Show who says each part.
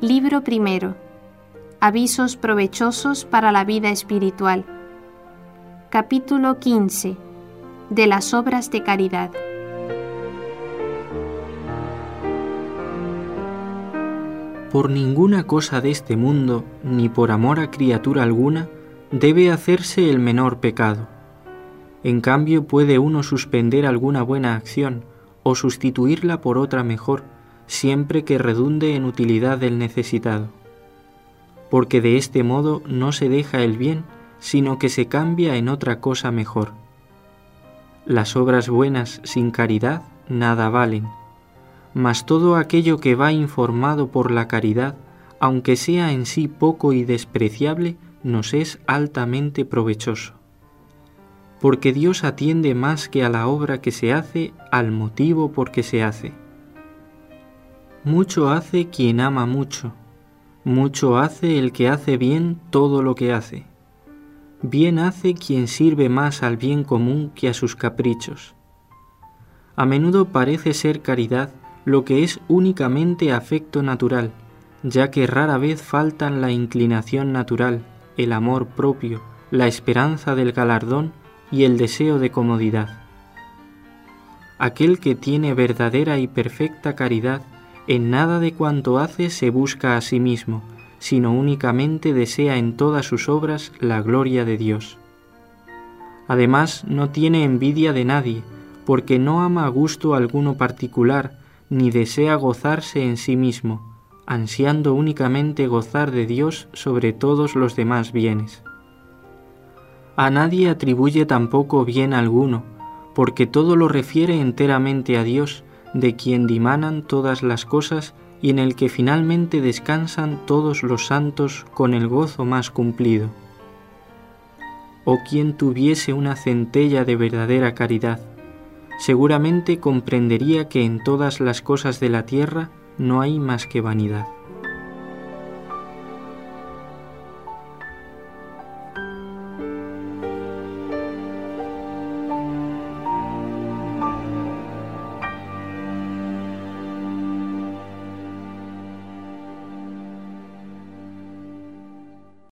Speaker 1: Libro primero. Avisos provechosos para la vida espiritual. Capítulo 15. De las obras de caridad.
Speaker 2: Por ninguna cosa de este mundo, ni por amor a criatura alguna, debe hacerse el menor pecado. En cambio puede uno suspender alguna buena acción o sustituirla por otra mejor, siempre que redunde en utilidad del necesitado. Porque de este modo no se deja el bien, sino que se cambia en otra cosa mejor. Las obras buenas sin caridad nada valen, mas todo aquello que va informado por la caridad, aunque sea en sí poco y despreciable, nos es altamente provechoso. Porque Dios atiende más que a la obra que se hace al motivo por que se hace. Mucho hace quien ama mucho, mucho hace el que hace bien todo lo que hace. Bien hace quien sirve más al bien común que a sus caprichos. A menudo parece ser caridad lo que es únicamente afecto natural, ya que rara vez faltan la inclinación natural, el amor propio, la esperanza del galardón y el deseo de comodidad. Aquel que tiene verdadera y perfecta caridad en nada de cuanto hace se busca a sí mismo, sino únicamente desea en todas sus obras la gloria de Dios. Además, no tiene envidia de nadie, porque no ama a gusto alguno particular, ni desea gozarse en sí mismo, ansiando únicamente gozar de Dios sobre todos los demás bienes. A nadie atribuye tampoco bien alguno, porque todo lo refiere enteramente a Dios, de quien dimanan todas las cosas y en el que finalmente descansan todos los santos con el gozo más cumplido. O quien tuviese una centella de verdadera caridad, seguramente comprendería que en todas las cosas de la tierra no hay más que vanidad.